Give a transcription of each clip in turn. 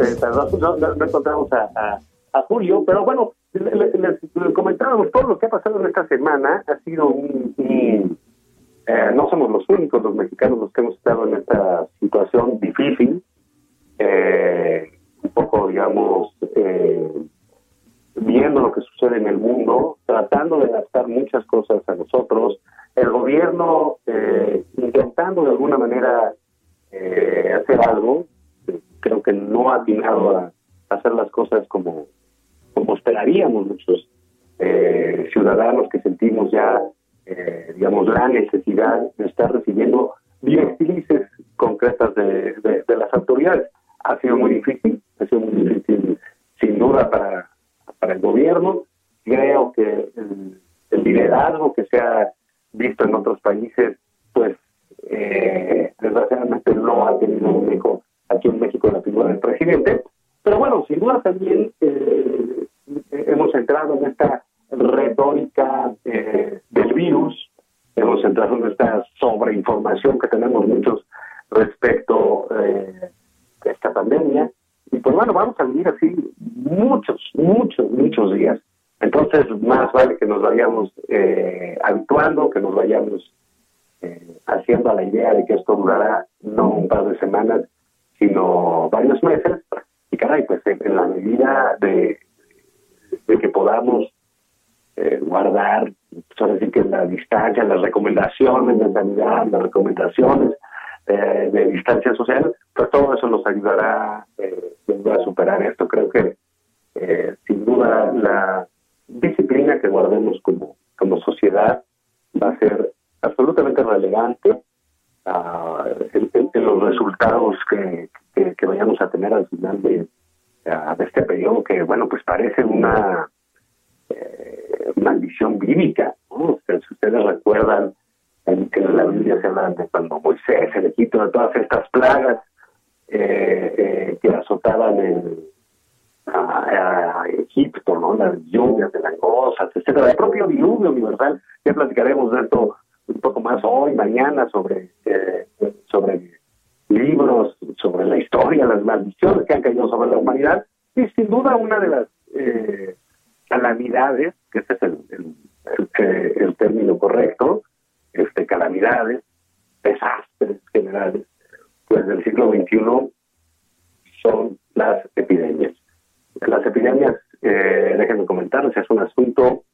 Este, perdón, no, no, no encontramos a, a, a, Julio, pero bueno, les, comentábamos todo lo que ha pasado en esta semana. Ha sido un. un eh, no somos los únicos, los mexicanos, los que hemos estado en esta situación difícil. Eh, un poco, digamos, eh, viendo lo que sucede en el mundo, tratando de adaptar muchas cosas a nosotros. El gobierno eh, intentando de alguna manera eh, hacer algo, creo que no ha atinado a hacer las cosas como, como esperaríamos muchos eh, ciudadanos que sentimos ya, eh, digamos, la necesidad de estar recibiendo directrices concretas de, de, las autoridades. Ha sido muy difícil, ha sido muy difícil sin duda para, para el gobierno. Creo que el, el liderazgo que se ha visto en otros países, pues eh, desgraciadamente no ha tenido un hijo aquí en México la figura del presidente. Pero bueno, sin duda también eh, hemos entrado en esta retórica eh, del virus, hemos entrado en esta sobreinformación que tenemos muchos respecto eh, a esta pandemia. Y pues bueno, vamos a vivir así muchos, muchos, muchos días. Entonces, más vale que nos vayamos eh, habituando, que nos vayamos eh, haciendo a la idea de que esto durará no un par de semanas, sino varios meses, y caray, pues en la medida de, que podamos eh, guardar, pues decir que la distancia, las recomendaciones de sanidad, las recomendaciones eh, de distancia social, pues todo eso nos ayudará eh, a superar esto. Creo que eh, sin duda la disciplina que guardemos como, como sociedad va a ser absolutamente relevante en, en, en, los resultados que, que, vayamos a tener al final de, este periodo que, bueno, pues parece una eh, maldición bíblica. ¿no? Si ustedes recuerdan en, la Biblia se habla de cuando Moisés, el Egipto, de todas estas plagas eh, eh, que azotaban en, a, Egipto, ¿no? Las lluvias de langostas, etcétera. El propio diluvio universal, ya platicaremos de un poco más hoy, mañana, sobre, eh, sobre libros, sobre la historia, las maldiciones que han caído sobre la humanidad. Y sin duda una de las eh, calamidades, que ese es el, término correcto, este calamidades, desastres generales, pues del siglo XXI son las epidemias. Las epidemias, eh, déjenme comentarles, es un asunto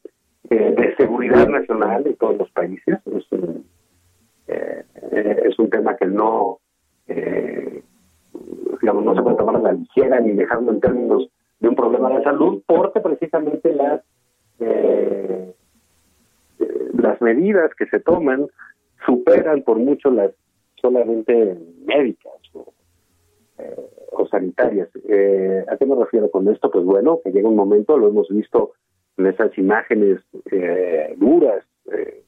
eh, de seguridad nacional de todos los países. Es un, eh, es un tema que no, eh, digamos, no se puede tomar a la ligera ni dejarlo en términos de un problema de salud, porque precisamente las las medidas que se toman superan por mucho las solamente médicas o, o sanitarias. ¿A qué me refiero con esto? Pues bueno, que llega un momento, lo hemos visto en esas imágenes eh, duras eh,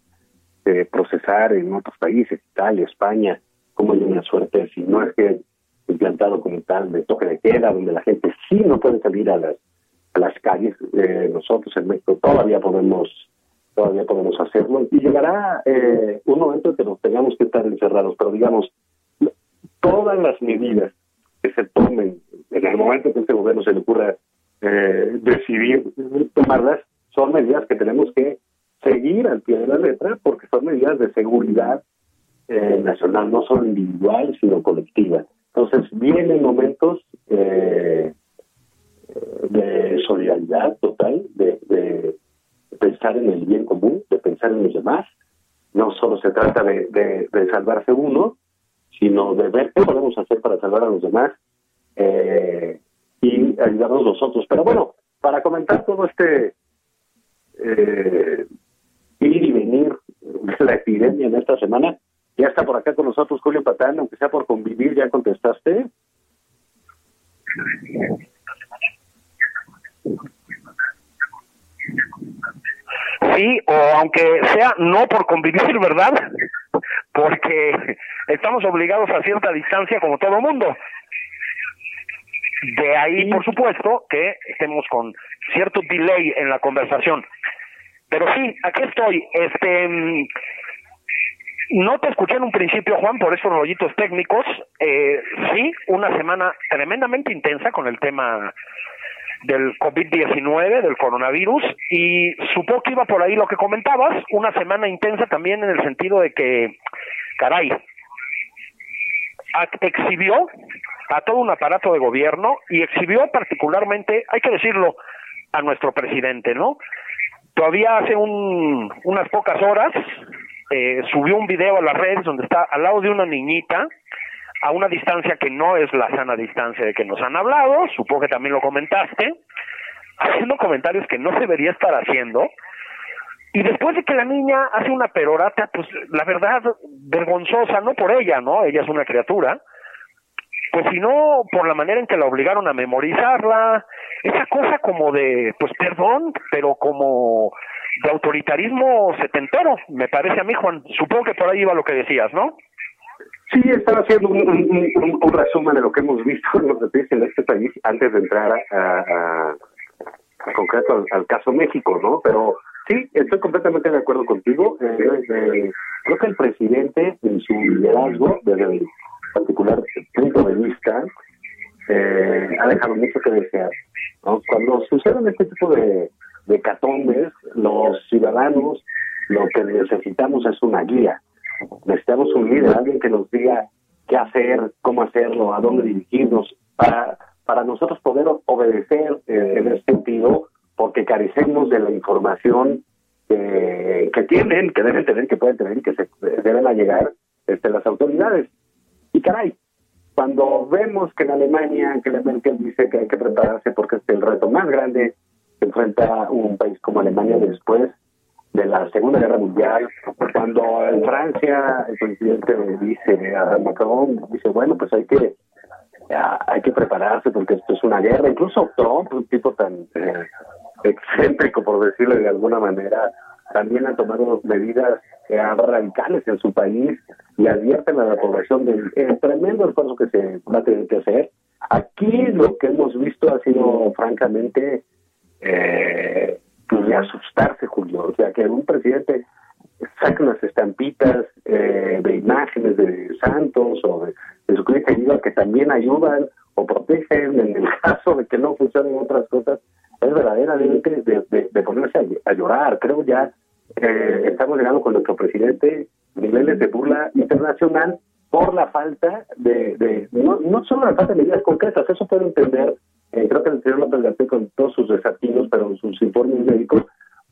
de procesar en otros países, Italia, España, como hay una suerte, si no es que implantado como tal de toque de queda, donde la gente sí no puede salir a las a las calles, eh, nosotros en México todavía podemos todavía podemos hacerlo y llegará eh, un momento en que nos tengamos que estar encerrados, pero digamos, todas las medidas que se tomen en el momento que este gobierno se le ocurra eh, decidir tomarlas, son medidas que tenemos que seguir al pie de la letra porque son medidas de seguridad eh, nacional, no solo individual, sino colectiva. Entonces vienen momentos eh, de solidaridad total, de, de, pensar en el bien común, de pensar en los demás. No solo se trata de, de, de salvarse uno, sino de ver qué podemos hacer para salvar a los demás eh, y ayudarnos nosotros. Pero bueno, para comentar todo este eh, ir y venir de la epidemia en esta semana, Ya está por acá con nosotros Julio Patán, aunque sea por convivir, ¿ya contestaste? Sí, o aunque sea no por convivir, ¿verdad? Porque estamos obligados a cierta distancia como todo mundo. De ahí, por supuesto, que estemos con cierto delay en la conversación. Pero sí, aquí estoy. Este, mm, no te escuché en un principio, Juan, por esos rollitos técnicos. Eh, sí, una semana tremendamente intensa con el tema del COVID-19, del coronavirus, y supo que iba por ahí lo que comentabas, una semana intensa también en el sentido de que, caray, exhibió a todo un aparato de gobierno y exhibió particularmente, hay que decirlo, a nuestro presidente, ¿no? Todavía hace un, unas pocas horas eh, subió un video a las redes donde está al lado de una niñita a una distancia que no es la sana distancia de que nos han hablado, supongo que también lo comentaste, haciendo comentarios que no debería estar haciendo, y después de que la niña hace una perorata, pues la verdad, vergonzosa, no por ella, ¿no? Ella es una criatura, pues sino por la manera en que la obligaron a memorizarla, esa cosa como de, pues perdón, pero como de autoritarismo setentero, me parece a mí, Juan. Supongo que por ahí iba lo que decías, ¿no? Sí, estaba haciendo un, resumen de lo que hemos visto en los en este país antes de entrar a, concreto al, caso México, ¿no? Pero sí, estoy completamente de acuerdo contigo. Eh, eh, creo que el presidente, en su liderazgo, desde particular punto de vista, eh, ha dejado mucho que desear. Cuando suceden este tipo de, de catombes, los ciudadanos lo que necesitamos es una guía Necesitamos un líder, alguien que nos diga qué hacer, cómo hacerlo, a dónde dirigirnos, para, para nosotros poder obedecer eh, en ese sentido, porque carecemos de la información que, que tienen, que deben tener, que pueden tener y que se deben llegar este, las autoridades. Y caray, cuando vemos que en Alemania, que la Merkel dice que hay que prepararse porque es el reto más grande que enfrenta un país como Alemania después de la Segunda Guerra Mundial, cuando en Francia el presidente dice a Macron, dice, bueno, pues hay que hay que prepararse porque esto es una guerra. Incluso Trump, un tipo tan eh, excéntrico, por decirlo de alguna manera, también ha tomado medidas radicales en su país y advierten a la población del tremendo esfuerzo que se va a tener que hacer. Aquí lo que hemos visto ha sido francamente eh, pues, de asustarse, Julio. O sea, que un presidente saque unas estampitas eh, de imágenes de santos o de, de su querido que también ayudan o protegen en el caso de que no funcionen otras cosas, es verdaderamente de, de, de ponerse a, llorar. Creo ya eh, estamos llegando con nuestro presidente niveles de burla internacional por la falta de, de no, solo la falta de medidas concretas, eso puede entender eh, creo que el señor López Gatel con todos sus desatinos, pero sus informes médicos,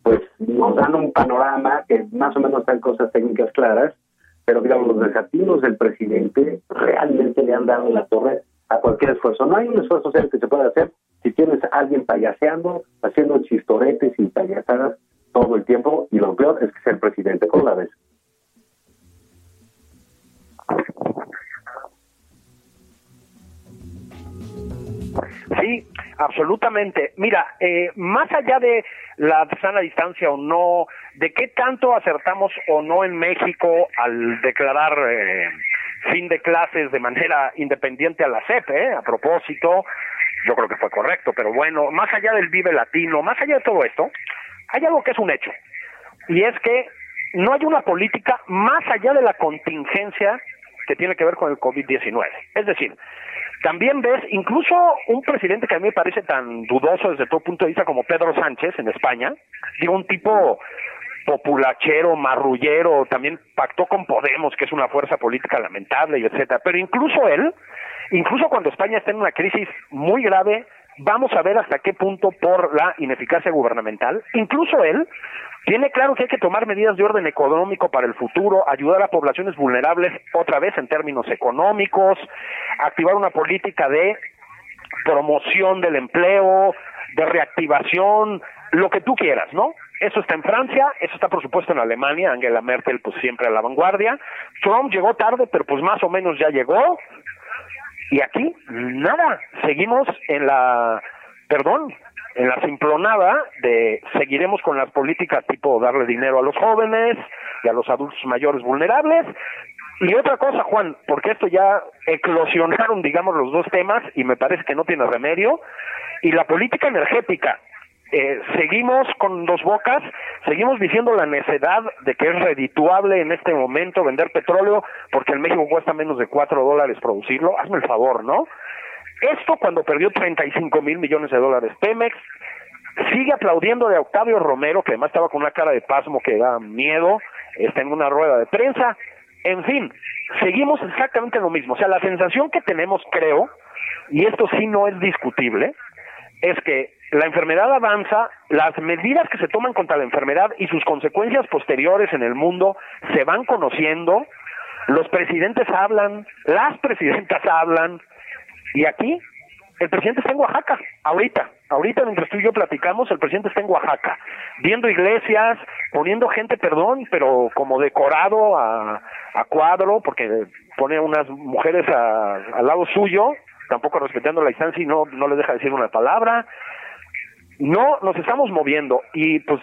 pues nos dan un panorama que más o menos están cosas técnicas claras, pero digamos, los desatinos del presidente realmente le han dado la torre a cualquier esfuerzo. No hay un esfuerzo serio que se pueda hacer si tienes alguien payaseando, haciendo chistoretes y payasadas todo el tiempo, y lo peor es que sea el presidente. ¿Cómo la vez. Sí, absolutamente. Mira, eh, más allá de la sana distancia o no, de qué tanto acertamos o no en México al declarar eh, fin de clases de manera independiente a la CEP, eh, a propósito, yo creo que fue correcto, pero bueno, más allá del Vive Latino, más allá de todo esto, hay algo que es un hecho, y es que no hay una política más allá de la contingencia que tiene que ver con el COVID-19. Es decir, también ves incluso un presidente que a mí me parece tan dudoso desde todo punto de vista como Pedro Sánchez en España, digo, un tipo populachero, marrullero, también pactó con Podemos, que es una fuerza política lamentable y etcétera, pero incluso él, incluso cuando España está en una crisis muy grave, vamos a ver hasta qué punto por la ineficacia gubernamental, incluso él tiene claro que hay que tomar medidas de orden económico para el futuro, ayudar a poblaciones vulnerables otra vez en términos económicos, activar una política de promoción del empleo, de reactivación, lo que tú quieras, ¿no? eso está en Francia, eso está por supuesto en Alemania, Angela Merkel pues siempre a la vanguardia, Trump llegó tarde, pero pues más o menos ya llegó, y aquí nada, seguimos en la, perdón, en la simplonada de seguiremos con las políticas tipo darle dinero a los jóvenes y a los adultos mayores vulnerables. Y otra cosa, Juan, porque esto ya eclosionaron, digamos, los dos temas y me parece que no tiene remedio. Y la política energética, eh, seguimos con dos bocas, seguimos diciendo la necedad de que es redituable en este momento vender petróleo porque en México cuesta menos de cuatro dólares producirlo, hazme el favor, ¿no? Esto cuando perdió 35 mil millones de dólares. Pemex, sigue aplaudiendo de Octavio Romero, que además estaba con una cara de pasmo que da miedo, está en una rueda de prensa, en fin, seguimos exactamente lo mismo, o sea, la sensación que tenemos, creo, y esto sí no es discutible, es que la enfermedad avanza, las medidas que se toman contra la enfermedad y sus consecuencias posteriores en el mundo se van conociendo, los presidentes hablan, las presidentas hablan, y aquí el presidente está en Oaxaca, ahorita, ahorita mientras tú y yo platicamos, el presidente está en Oaxaca, viendo iglesias, poniendo gente, perdón, pero como decorado a, cuadro, porque pone unas mujeres a, al lado suyo, tampoco respetando la distancia y no, no les deja decir una palabra, no nos estamos moviendo y pues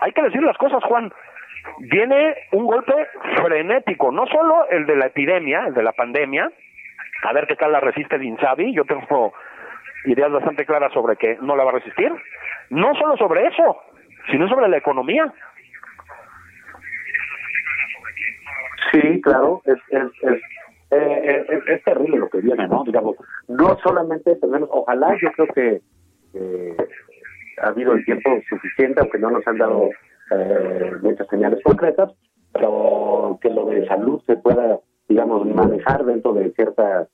hay que decir las cosas, Juan. Viene un golpe frenético, no solo el de la epidemia, el de la pandemia, a ver qué tal la resiste el Insabi, yo tengo ideas bastante claras sobre que no la va a resistir, no solo sobre eso, sino sobre la economía. Sí, claro, es, es, es, eh, es, es terrible lo que viene, ¿no? Digamos, no solamente tenemos, ojalá yo creo que eh, ha habido el tiempo suficiente, aunque no nos han dado eh, muchas señales concretas, pero que lo de salud se pueda, digamos, manejar dentro de ciertas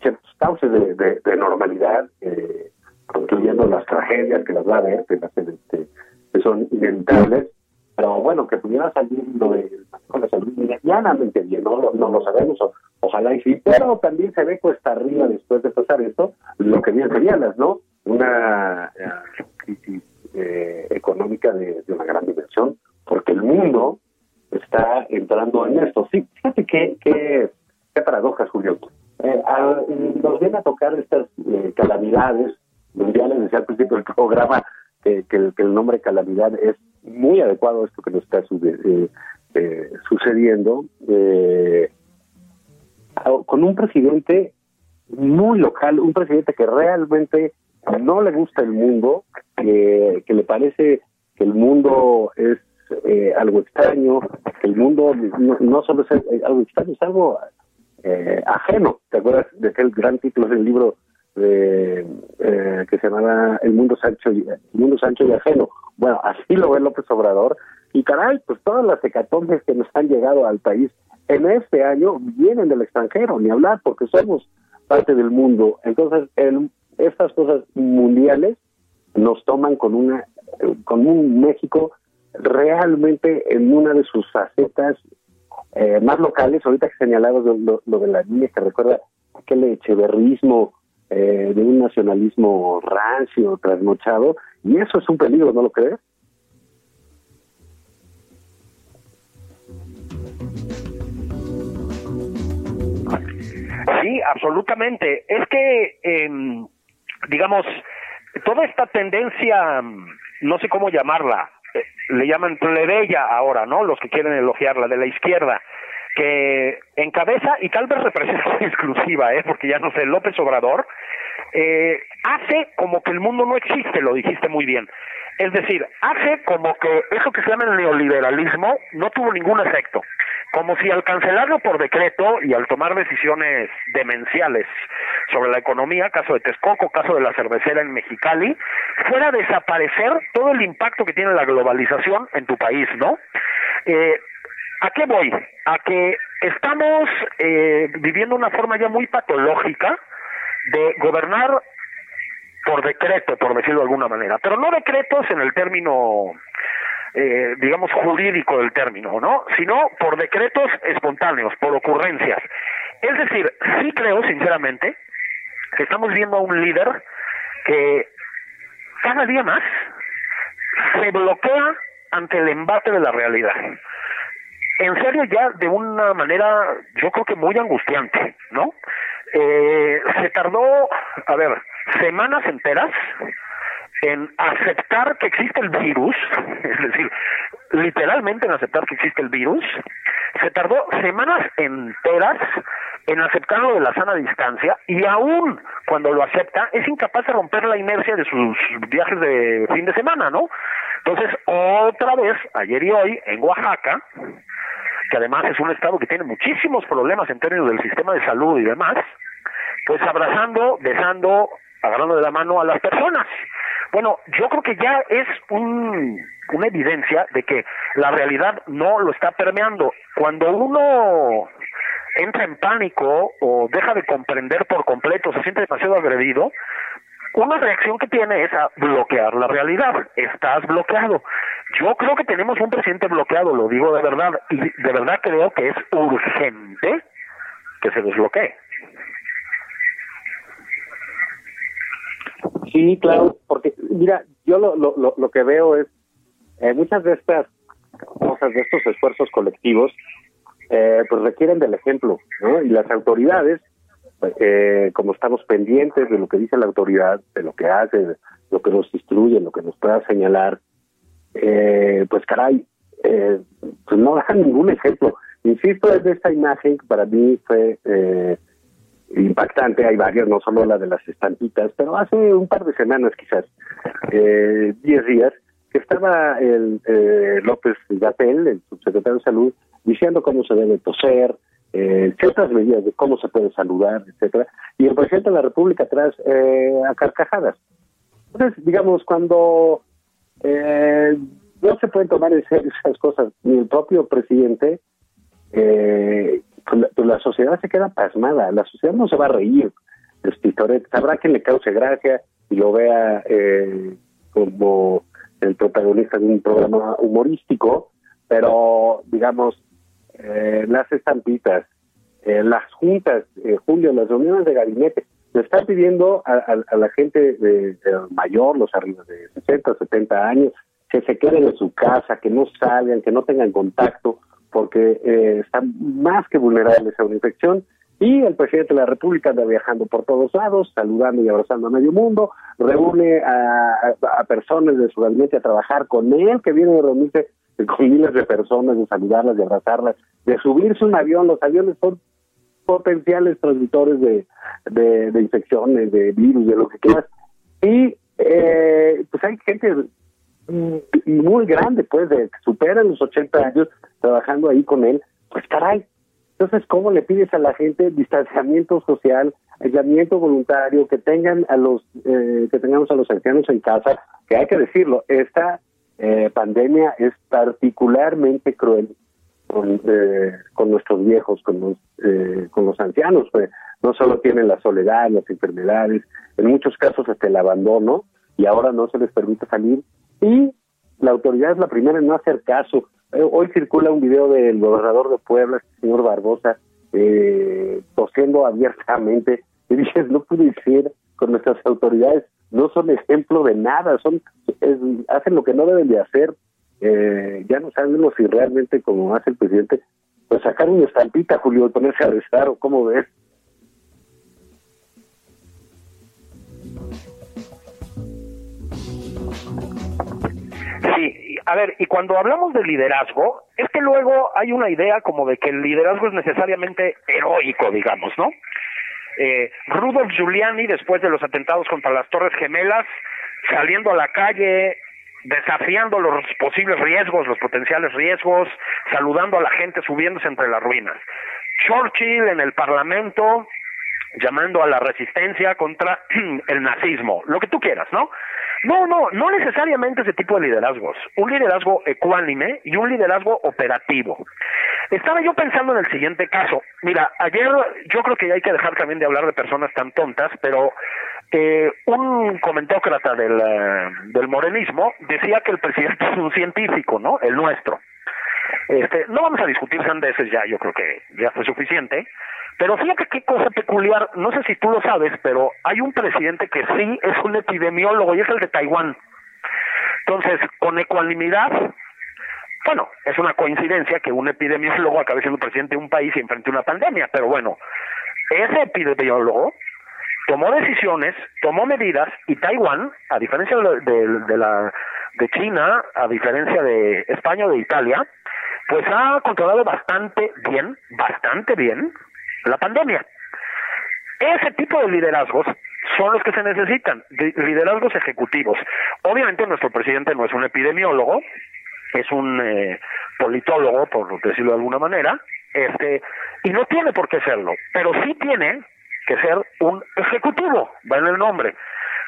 ciertos cauces de, de, normalidad, eh, incluyendo las tragedias que las va a haber, que, este, que son inevitables, pero bueno, que pudiera salir lo de con la salud medianamente bien, no, no lo sabemos, ojalá y sí, pero también se ve cuesta arriba después de pasar esto, lo que bien señalas, ¿no? Una eh, crisis eh, económica de, una gran dimensión, porque el mundo está entrando en esto. Sí, fíjate qué, qué, paradojas, Julio. Eh, nos vienen a tocar estas calamidades mundiales, decía al principio del programa que, que, el nombre calamidad es muy adecuado a esto que nos está sucediendo, con un presidente muy local, un presidente que realmente no le gusta el mundo, que, que le parece que el mundo es eh, algo extraño, que el mundo no, solo es eh, algo extraño, es algo eh, ajeno. ¿Te acuerdas de aquel gran título del libro de, que se llamaba El mundo Sancho y, el mundo Sancho y ajeno? Bueno, así lo ve López Obrador. Y caray, pues todas las hecatombes que nos han llegado al país en este año vienen del extranjero, ni hablar, porque somos parte del mundo. Entonces, el, estas cosas mundiales nos toman con una con un México realmente en una de sus facetas eh, más locales, ahorita que señalabas lo, de la niña que recuerda aquel echeverrismo eh, de un nacionalismo rancio, trasnochado, y eso es un peligro, ¿no lo crees? Sí, absolutamente. Es que eh, digamos, toda esta tendencia, no sé cómo llamarla, eh, le llaman plebeya ahora, ¿no? Los que quieren elogiarla, de la izquierda, que encabeza y tal vez representa exclusiva, ¿eh? Porque ya no sé, López Obrador, eh, hace como que el mundo no existe, lo dijiste muy bien. Es decir, hace como que eso que se llama el neoliberalismo no tuvo ningún efecto como si al cancelarlo por decreto y al tomar decisiones demenciales sobre la economía, caso de Texcoco, caso de la cervecera en Mexicali, fuera a desaparecer todo el impacto que tiene la globalización en tu país, ¿no? Eh, ¿A qué voy? A que estamos eh, viviendo una forma ya muy patológica de gobernar por decreto, por decirlo de alguna manera, pero no decretos en el término eh, digamos, jurídico del término, ¿no? Sino por decretos espontáneos, por ocurrencias. Es decir, sí creo, sinceramente, que estamos viendo a un líder que cada día más se bloquea ante el embate de la realidad. En serio, ya de una manera, yo creo que muy angustiante, ¿no? Eh, se tardó, a ver, semanas enteras en aceptar que existe el virus, es decir, literalmente en aceptar que existe el virus, se tardó semanas enteras en aceptar lo de la sana distancia y aún cuando lo acepta es incapaz de romper la inercia de sus viajes de fin de semana, ¿no? Entonces, otra vez, ayer y hoy, en Oaxaca, que además es un estado que tiene muchísimos problemas en términos del sistema de salud y demás, pues abrazando, besando, agarrando de la mano a las personas. Bueno, yo creo que ya es un, una evidencia de que la realidad no lo está permeando. Cuando uno entra en pánico o deja de comprender por completo, se siente demasiado agredido, una reacción que tiene es a bloquear la realidad. Estás bloqueado. Yo creo que tenemos un presidente bloqueado, lo digo de verdad, y de verdad creo que es urgente que se desbloquee. Sí, claro, porque mira, yo lo, lo, lo que veo es eh, muchas de estas cosas, de estos esfuerzos colectivos, eh, pues requieren del ejemplo, ¿no? Y las autoridades, pues, eh, como estamos pendientes de lo que dice la autoridad, de lo que hace, lo que nos instruye, lo que nos pueda señalar, eh, pues caray, eh, pues no dan ningún ejemplo. Insisto, es de esta imagen que para mí fue eh, impactante, hay varias, no solo la de las estampitas, pero hace un par de semanas quizás, eh, diez días, que estaba el eh, López Gatel, el subsecretario de Salud, diciendo cómo se debe toser, eh, ciertas medidas de cómo se puede saludar, etcétera, y el presidente de la República atrás eh, a carcajadas. Entonces, digamos, cuando eh, no se pueden tomar en serio esas cosas, ni el propio presidente, eh, pues la, pues la sociedad se queda pasmada, la sociedad no se va a reír de Spitoret, habrá quien le cause gracia y lo vea eh, como el protagonista de un programa humorístico, pero digamos, eh, las estampitas, eh, las juntas, eh, Julio, las reuniones de gabinete, le están pidiendo a, a, a la gente de, de mayor, los arriba de 60, 70 años, que se queden en su casa, que no salgan, que no tengan contacto, porque eh, están más que vulnerables a una infección. Y el presidente de la República anda viajando por todos lados, saludando y abrazando a medio mundo, reúne a, personas de su gabinete a trabajar con él, que vienen a reunirse con miles de personas, de saludarlas, de abrazarlas, de subirse un avión. Los aviones son potenciales transmitores de, de, infecciones, de virus, de lo que quieras. Y eh, pues hay gente muy grande, pues, de que superan los 80 años trabajando ahí con él, pues caray. Entonces, ¿cómo le pides a la gente distanciamiento social, aislamiento voluntario, que tengan a los, eh, que tengamos a los ancianos en casa? Que hay que decirlo, esta eh, pandemia es particularmente cruel con, eh, con nuestros viejos, con los, eh, con los ancianos, pues no solo tienen la soledad, las enfermedades, en muchos casos hasta el abandono, y ahora no se les permite salir y la autoridad es la primera en no hacer caso. Eh, hoy circula un video del gobernador de Puebla, el señor Barbosa, eh, tosiendo abiertamente. Y dices, no puede ser con nuestras autoridades, no son ejemplo de nada, son hacen lo que no deben de hacer. Eh, ya no sabemos si realmente, como hace el presidente, pues sacar una estampita, Julio, y ponerse a rezar, o cómo ves. Sí, a ver, y cuando hablamos de liderazgo, es que luego hay una idea como de que el liderazgo es necesariamente heroico, digamos, ¿no? Eh, Rudolf Giuliani, después de los atentados contra las Torres Gemelas, saliendo a la calle, desafiando los posibles riesgos, los potenciales riesgos, saludando a la gente, subiéndose entre las ruinas. Churchill en el Parlamento, llamando a la resistencia contra el nazismo, lo que tú quieras, ¿no? No, no, no necesariamente ese tipo de liderazgos. Un liderazgo ecuánime y un liderazgo operativo. Estaba yo pensando en el siguiente caso. Mira, ayer yo creo que hay que dejar también de hablar de personas tan tontas, pero eh, un comentócrata del, uh, del morenismo decía que el presidente es un científico, ¿no? El nuestro. Este, no vamos a discutir sandeces ya, yo creo que ya fue suficiente. Pero fíjate qué cosa peculiar, no sé si tú lo sabes, pero hay un presidente que sí es un epidemiólogo y es el de Taiwán. Entonces, con ecuanimidad, bueno, es una coincidencia que un epidemiólogo acabe siendo presidente de un país y enfrente una pandemia, pero bueno, ese epidemiólogo tomó decisiones, tomó medidas y Taiwán, a diferencia de, de, la de China, a diferencia de España o de Italia, pues ha controlado bastante bien, bastante bien la pandemia. Ese tipo de liderazgos son los que se necesitan, liderazgos ejecutivos. Obviamente nuestro presidente no es un epidemiólogo, es un eh, politólogo, por decirlo de alguna manera, este, y no tiene por qué serlo, pero sí tiene que ser un ejecutivo, va en el nombre.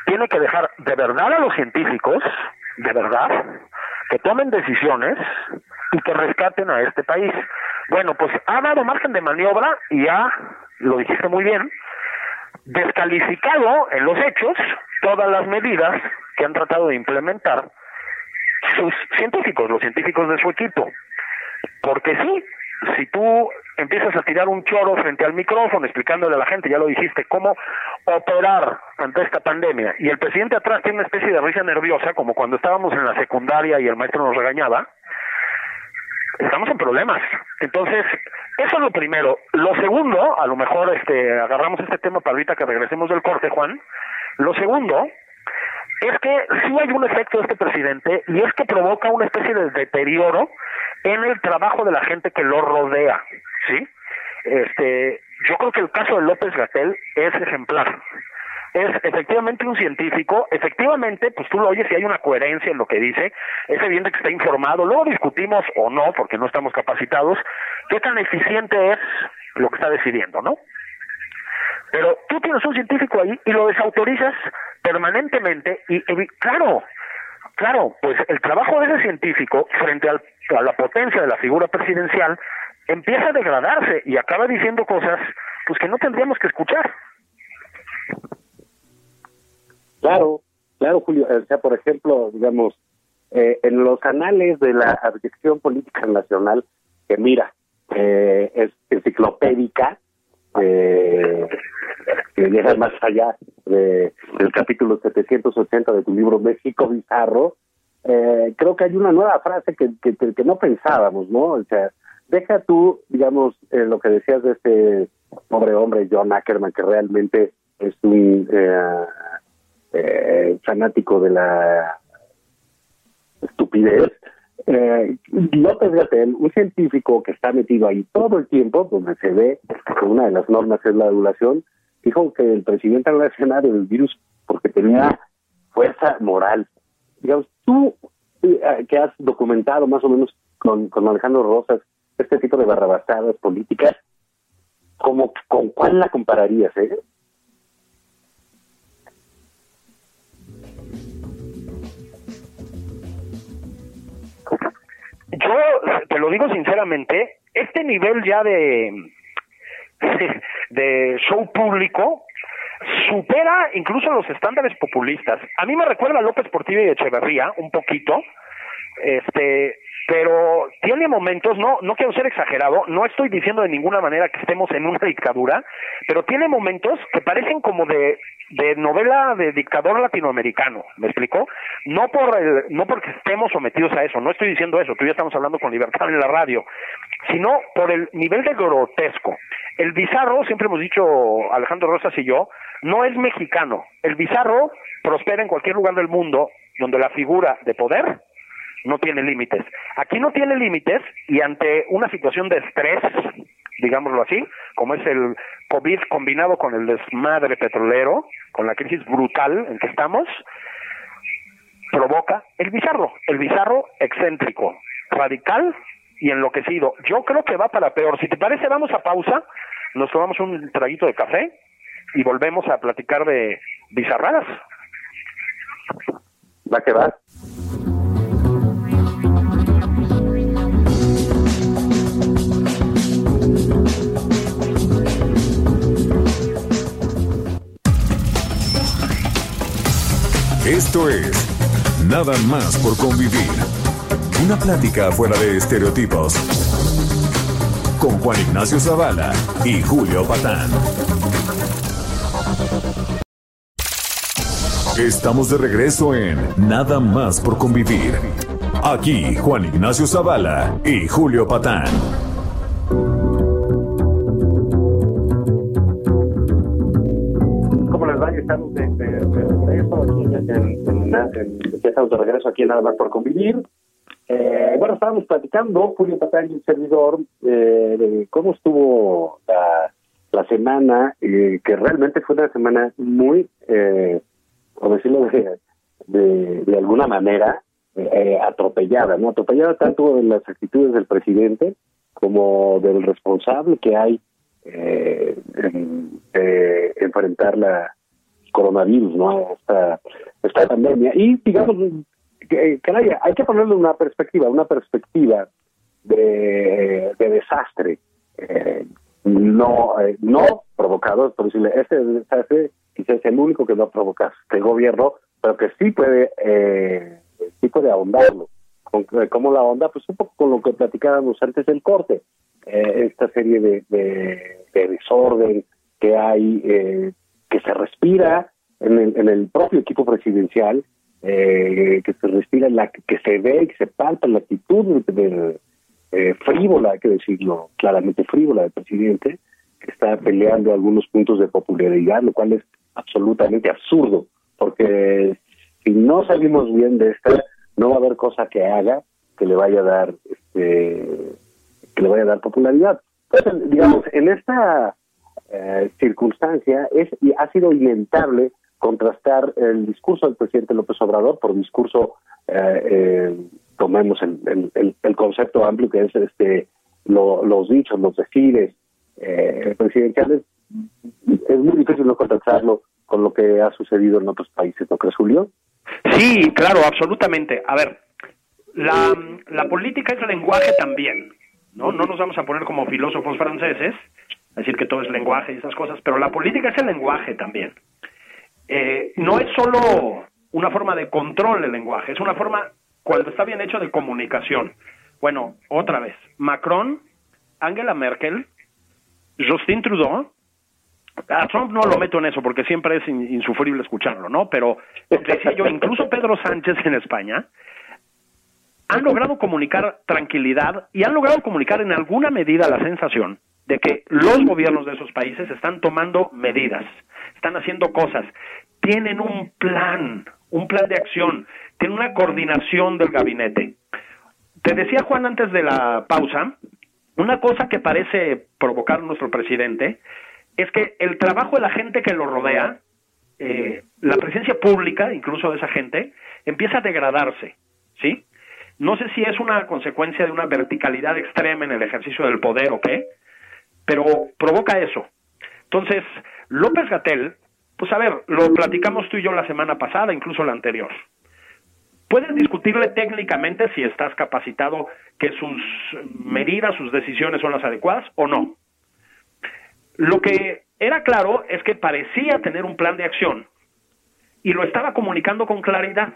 Tiene que dejar de verdad a los científicos, de verdad, que tomen decisiones y que rescaten a este país. Bueno, pues ha dado margen de maniobra y ha, lo dijiste muy bien, descalificado en los hechos todas las medidas que han tratado de implementar sus científicos, los científicos de su equipo. Porque sí, si tú empiezas a tirar un choro frente al micrófono explicándole a la gente, ya lo dijiste, cómo operar ante esta pandemia, y el presidente atrás tiene una especie de risa nerviosa, como cuando estábamos en la secundaria y el maestro nos regañaba, estamos en problemas. Entonces, eso es lo primero. Lo segundo, a lo mejor este agarramos este tema para ahorita que regresemos del corte, Juan. Lo segundo es que sí hay un efecto de este presidente y es que provoca una especie de deterioro en el trabajo de la gente que lo rodea, ¿sí? Este, yo creo que el caso de López Gatel es ejemplar. Es efectivamente un científico, efectivamente, pues tú lo oyes y hay una coherencia en lo que dice, es evidente que está informado, luego discutimos o no, porque no estamos capacitados, qué tan eficiente es lo que está decidiendo, ¿no? Pero tú tienes un científico ahí y lo desautorizas permanentemente y, claro, claro, pues el trabajo de ese científico frente al, a la potencia de la figura presidencial empieza a degradarse y acaba diciendo cosas pues que no tendríamos que escuchar. Claro, claro, Julio. O sea, por ejemplo, digamos, eh, en los anales de la abyección política nacional, que mira, eh, es enciclopédica, eh, que llega más allá de, del capítulo 780 de tu libro México Bizarro, eh, creo que hay una nueva frase que, que, que, no pensábamos, ¿no? O sea, deja tú, digamos, eh, lo que decías de este pobre hombre, John Ackerman, que realmente es un eh, eh, fanático de la estupidez. Eh, López Gatel, un científico que está metido ahí todo el tiempo, donde se ve que una de las normas es la adulación, dijo que el presidente no era del virus porque tenía fuerza moral. Digamos, tú eh, que has documentado más o menos con, con Alejandro Rosas este tipo de barrabasadas políticas, como, ¿con cuál la compararías? Eh? Yo te lo digo sinceramente, este nivel ya de, de show público supera incluso los estándares populistas. A mí me recuerda a López Portillo y Echeverría un poquito, este, pero tiene momentos, no, no quiero ser exagerado, no estoy diciendo de ninguna manera que estemos en una dictadura, pero tiene momentos que parecen como de, de novela de dictador latinoamericano, ¿me explico? No por el, no porque estemos sometidos a eso, no estoy diciendo eso, tú ya estamos hablando con libertad en la radio, sino por el nivel de grotesco. El bizarro, siempre hemos dicho Alejandro Rosas y yo, no es mexicano. El bizarro prospera en cualquier lugar del mundo donde la figura de poder no tiene límites. Aquí no tiene límites y ante una situación de estrés, digámoslo así, como es el COVID combinado con el desmadre petrolero, con la crisis brutal en que estamos, provoca el bizarro, el bizarro excéntrico, radical y enloquecido. Yo creo que va para peor. Si te parece, vamos a pausa, nos tomamos un traguito de café y volvemos a platicar de bizarradas. Va que va. Esto es Nada más por convivir. Una plática fuera de estereotipos. Con Juan Ignacio Zavala y Julio Patán. Estamos de regreso en Nada más por convivir. Aquí Juan Ignacio Zavala y Julio Patán. ¿Cómo les va? Estamos en, de regreso aquí en Nada más por convivir. Eh, bueno, estábamos platicando, Julio Patán y el servidor, eh, de cómo estuvo la, la semana, eh, que realmente fue una semana muy eh, por decirlo de, de, alguna manera, eh, atropellada, ¿no? Atropellada tanto en las actitudes del presidente como del responsable que hay en enfrentar la coronavirus, ¿no? Esta, esta pandemia. Y digamos, que, caray, hay que ponerle una perspectiva, una perspectiva de, de desastre. Eh, no eh, no provocado por decirle este desastre quizás es el único que no provoca este gobierno pero que sí puede eh, sí puede ahondarlo ¿Con, ¿cómo la onda? pues un poco con lo que platicábamos antes del corte eh, esta serie de, de, de, desorden que hay eh, que se respira en el, en el propio equipo presidencial eh, que se respira la que se ve que se palpa la actitud del eh, frívola, hay que decirlo claramente frívola del presidente, que está peleando algunos puntos de popularidad, lo cual es absolutamente absurdo, porque si no salimos bien de esta, no va a haber cosa que haga que le vaya a dar este que le vaya a dar popularidad. Entonces, digamos, en esta eh, circunstancia es y ha sido inevitable contrastar el discurso del presidente López Obrador por discurso eh, eh, tomemos el, el, concepto amplio que es este lo, los dichos, los decires eh, presidenciales, es muy difícil no contrastarlo con lo que ha sucedido en otros países, ¿no crees, Julio? Sí, claro, absolutamente. A ver, la, política es lenguaje también, ¿no? No nos vamos a poner como filósofos franceses, decir que todo es lenguaje y esas cosas, pero la política es el lenguaje también. Eh, no es solo una forma de control del lenguaje, es una forma cuando está bien hecho de comunicación. Bueno, otra vez, Macron, Angela Merkel, Justin Trudeau, a Trump no lo meto en eso porque siempre es insufrible escucharlo, ¿no? Pero decía yo, incluso Pedro Sánchez en España, han logrado comunicar tranquilidad y han logrado comunicar en alguna medida la sensación de que los gobiernos de esos países están tomando medidas, están haciendo cosas, tienen un plan, un plan de acción, tiene una coordinación del gabinete. Te decía Juan antes de la pausa, una cosa que parece provocar nuestro presidente es que el trabajo de la gente que lo rodea, eh, la presencia pública, incluso de esa gente, empieza a degradarse, ¿sí? No sé si es una consecuencia de una verticalidad extrema en el ejercicio del poder o qué, pero provoca eso. Entonces, López Gatel, pues a ver, lo platicamos tú y yo la semana pasada, incluso la anterior. Puedes discutirle técnicamente si estás capacitado que sus medidas, sus decisiones son las adecuadas o no. Lo que era claro es que parecía tener un plan de acción y lo estaba comunicando con claridad.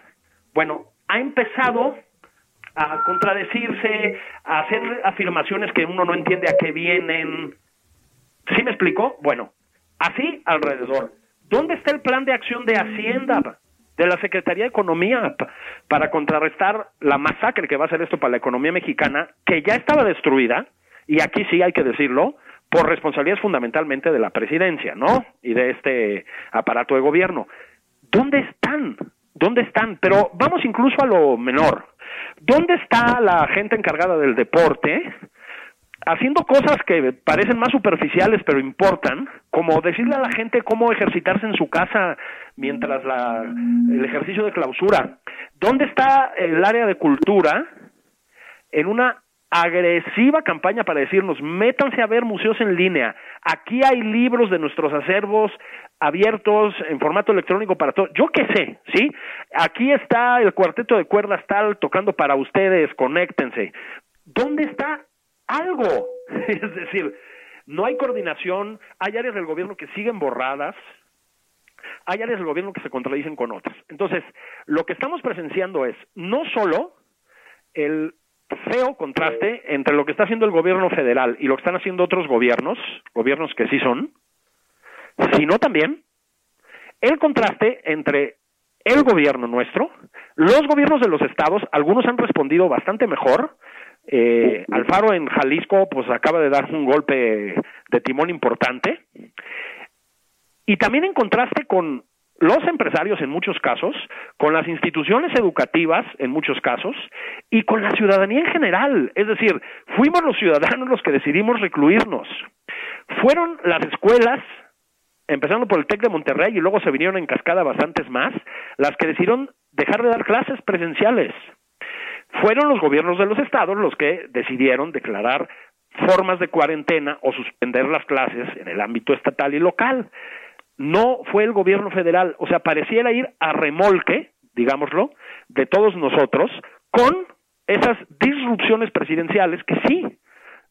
Bueno, ha empezado a contradecirse, a hacer afirmaciones que uno no entiende a qué vienen. ¿Sí me explico? Bueno, así alrededor. ¿Dónde está el plan de acción de Hacienda? de la Secretaría de Economía para contrarrestar la masacre que va a ser esto para la economía mexicana, que ya estaba destruida, y aquí sí hay que decirlo, por responsabilidades fundamentalmente de la presidencia, ¿no? Y de este aparato de gobierno. ¿Dónde están? ¿Dónde están? Pero vamos incluso a lo menor. ¿Dónde está la gente encargada del deporte haciendo cosas que parecen más superficiales pero importan, como decirle a la gente cómo ejercitarse en su casa mientras la, el ejercicio de clausura. ¿Dónde está el área de cultura en una agresiva campaña para decirnos, métanse a ver museos en línea, aquí hay libros de nuestros acervos abiertos en formato electrónico para todos, yo qué sé, ¿sí? Aquí está el cuarteto de cuerdas tal tocando para ustedes, conéctense. ¿Dónde está algo. Es decir, no hay coordinación, hay áreas del gobierno que siguen borradas, hay áreas del gobierno que se contradicen con otras. Entonces, lo que estamos presenciando es no solo el feo contraste entre lo que está haciendo el gobierno federal y lo que están haciendo otros gobiernos, gobiernos que sí son, sino también el contraste entre el gobierno nuestro, los gobiernos de los estados, algunos han respondido bastante mejor. Eh, Alfaro en Jalisco, pues acaba de dar un golpe de timón importante. Y también en contraste con los empresarios en muchos casos, con las instituciones educativas en muchos casos y con la ciudadanía en general. Es decir, fuimos los ciudadanos los que decidimos recluirnos. Fueron las escuelas, empezando por el TEC de Monterrey y luego se vinieron en cascada bastantes más, las que decidieron dejar de dar clases presenciales. Fueron los gobiernos de los estados los que decidieron declarar formas de cuarentena o suspender las clases en el ámbito estatal y local no fue el gobierno federal, o sea, pareciera ir a remolque, digámoslo, de todos nosotros con esas disrupciones presidenciales que sí,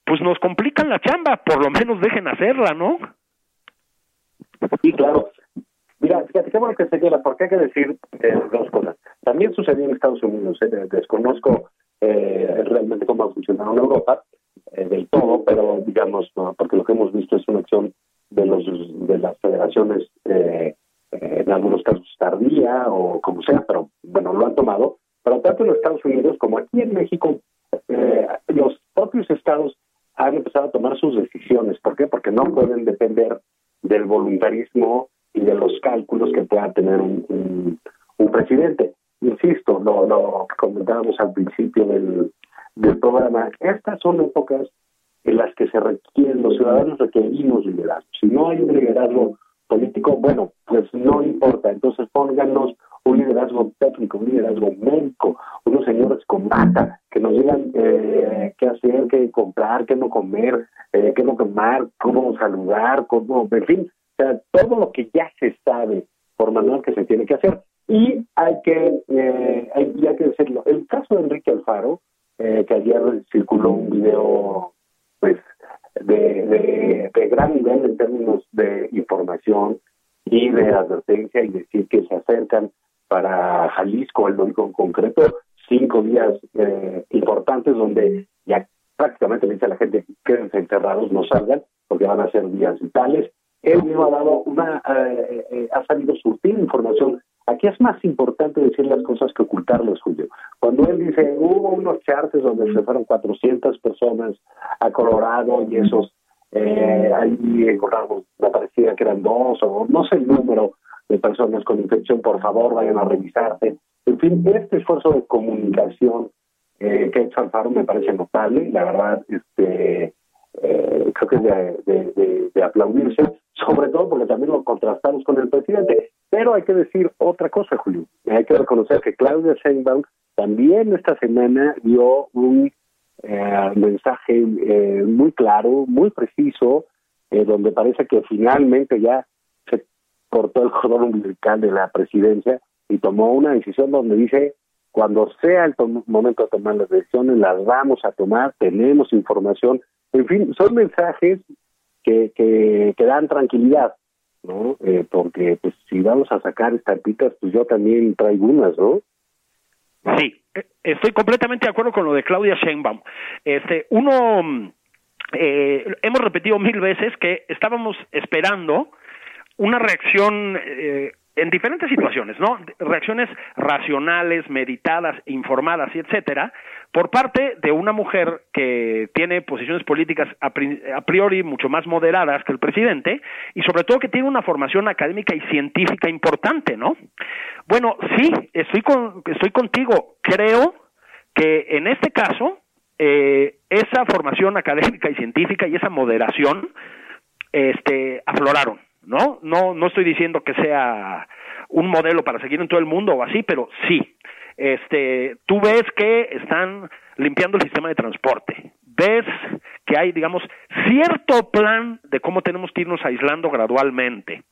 pues nos complican la chamba, por lo menos dejen hacerla, ¿no? Sí, claro. Mira, fíjate qué bueno que porque hay que decir eh, dos cosas. También sucedió en Estados Unidos, eh, desconozco eh, realmente cómo ha funcionado en Europa eh, del todo, pero digamos, porque lo que hemos visto es una acción de los de las federaciones eh, en algunos casos tardía o como sea, pero bueno, lo han tomado. Pero tanto en Estados Unidos como aquí en México, eh, los propios estados han empezado a tomar sus decisiones. ¿Por qué? Porque no pueden depender del voluntarismo y de los cálculos que pueda tener un, un, presidente. Insisto, lo, lo comentábamos al principio del, del programa, estas son épocas en las que se requieren, los ciudadanos requerimos liderazgo. Si no hay un liderazgo político, bueno, pues no importa. Entonces pónganos un liderazgo técnico, un liderazgo médico, unos señores con bata que nos digan eh, qué hacer, qué comprar, qué no comer, eh, qué no tomar, cómo saludar, cómo, en fin, o sea, todo lo que ya se sabe por manual que se tiene que hacer. Y hay que, eh, hay, hay que decirlo, el caso de Enrique Alfaro, eh, que ayer circuló un video pues de, de, gran nivel en términos de información y de advertencia y decir que se acercan para Jalisco, el domingo en concreto, cinco días eh, importantes donde ya prácticamente dice a la gente quédense encerrados, no salgan, porque van a ser días vitales. Él mismo ha dado una, eh, eh, ha salido surtir información Aquí es más importante decir las cosas que ocultarlas, Julio. Cuando él dice, hubo unos chartes donde se fueron 400 personas a Colorado y esos, eh, ahí encontramos, me parecía que eran dos o no sé el número de personas con infección, por favor, vayan a revisarse. En fin, este esfuerzo de comunicación eh, que ha hecho Alfaro me parece notable, la verdad, este eh, creo que es de, de, aplaudirse, sobre todo porque también lo contrastamos con el presidente. Pero hay que decir otra cosa, Julio. Hay que reconocer que Claudia Sheinbaum también esta semana dio un eh, mensaje eh, muy claro, muy preciso, donde parece que finalmente ya se cortó el cordón umbilical de la presidencia y tomó una decisión donde dice cuando sea el momento de tomar las decisiones, las vamos a tomar, tenemos información en fin, son mensajes que, que, dan tranquilidad, ¿no? Eh, porque pues si vamos a sacar estampitas, pues yo también traigo unas, ¿no? Sí, eh, estoy completamente de acuerdo con lo de Claudia Sheinbaum. Este, uno, eh, hemos repetido mil veces que estábamos esperando una reacción eh, en diferentes situaciones, ¿no? Reacciones racionales, meditadas, informadas y etcétera, por parte de una mujer que tiene posiciones políticas a priori mucho más moderadas que el presidente y sobre todo que tiene una formación académica y científica importante, ¿no? Bueno, sí, estoy con, estoy contigo. Creo que en este caso eh, esa formación académica y científica y esa moderación este afloraron ¿no? No, no estoy diciendo que sea un modelo para seguir en todo el mundo o así, pero sí. Este, tú ves que están limpiando el sistema de transporte. Ves que hay, digamos, cierto plan de cómo tenemos que irnos aislando gradualmente.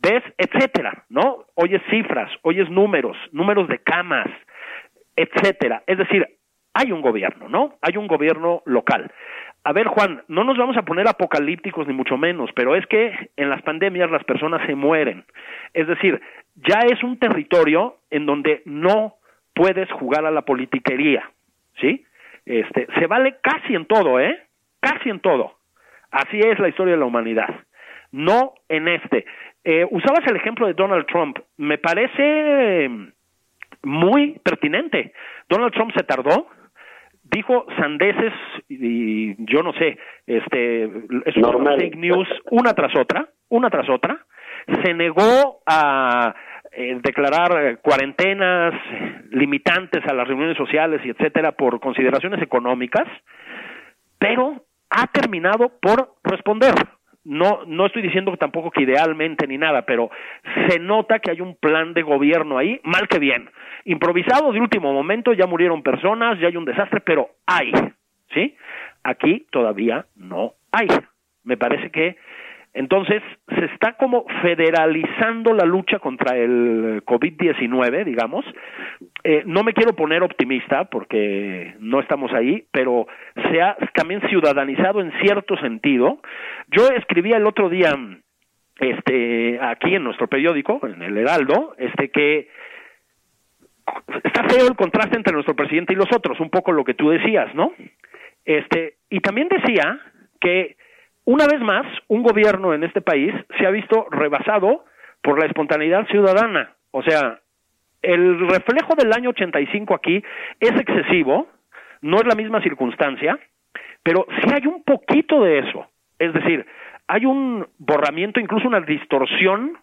Ves, etcétera, ¿no? Oyes cifras, oyes números, números de camas, etcétera. Es decir, hay un gobierno, ¿no? Hay un gobierno local. A ver, Juan, no nos vamos a poner apocalípticos ni mucho menos, pero es que en las pandemias las personas se mueren. Es decir, ya es un territorio en donde no puedes jugar a la politiquería, ¿sí? Este, se vale casi en todo, ¿eh? Casi en todo. Así es la historia de la humanidad. no en este. Eh, usabas el ejemplo de Donald Trump, me parece muy pertinente. Donald Trump se tardó, dijo sandeces y yo no sé, este, es una fake news una tras otra, una tras otra, se negó a eh, declarar cuarentenas limitantes a las reuniones sociales y etcétera por consideraciones económicas, pero ha terminado por responder no no estoy diciendo tampoco que idealmente ni nada, pero se nota que hay un plan de gobierno ahí, mal que bien. Improvisado de último momento, ya murieron personas, ya hay un desastre, pero hay, ¿sí? Aquí todavía no hay. Me parece que entonces, se está como federalizando la lucha contra el COVID-19, digamos. Eh, no me quiero poner optimista porque no estamos ahí, pero se ha también ciudadanizado en cierto sentido. Yo escribía el otro día, este, aquí en nuestro periódico, en el Heraldo, este, que está feo el contraste entre nuestro presidente y los otros, un poco lo que tú decías, ¿no? Este, y también decía que una vez más, un gobierno en este país se ha visto rebasado por la espontaneidad ciudadana. O sea, el reflejo del año 85 aquí es excesivo, no es la misma circunstancia, pero sí hay un poquito de eso. Es decir, hay un borramiento, incluso una distorsión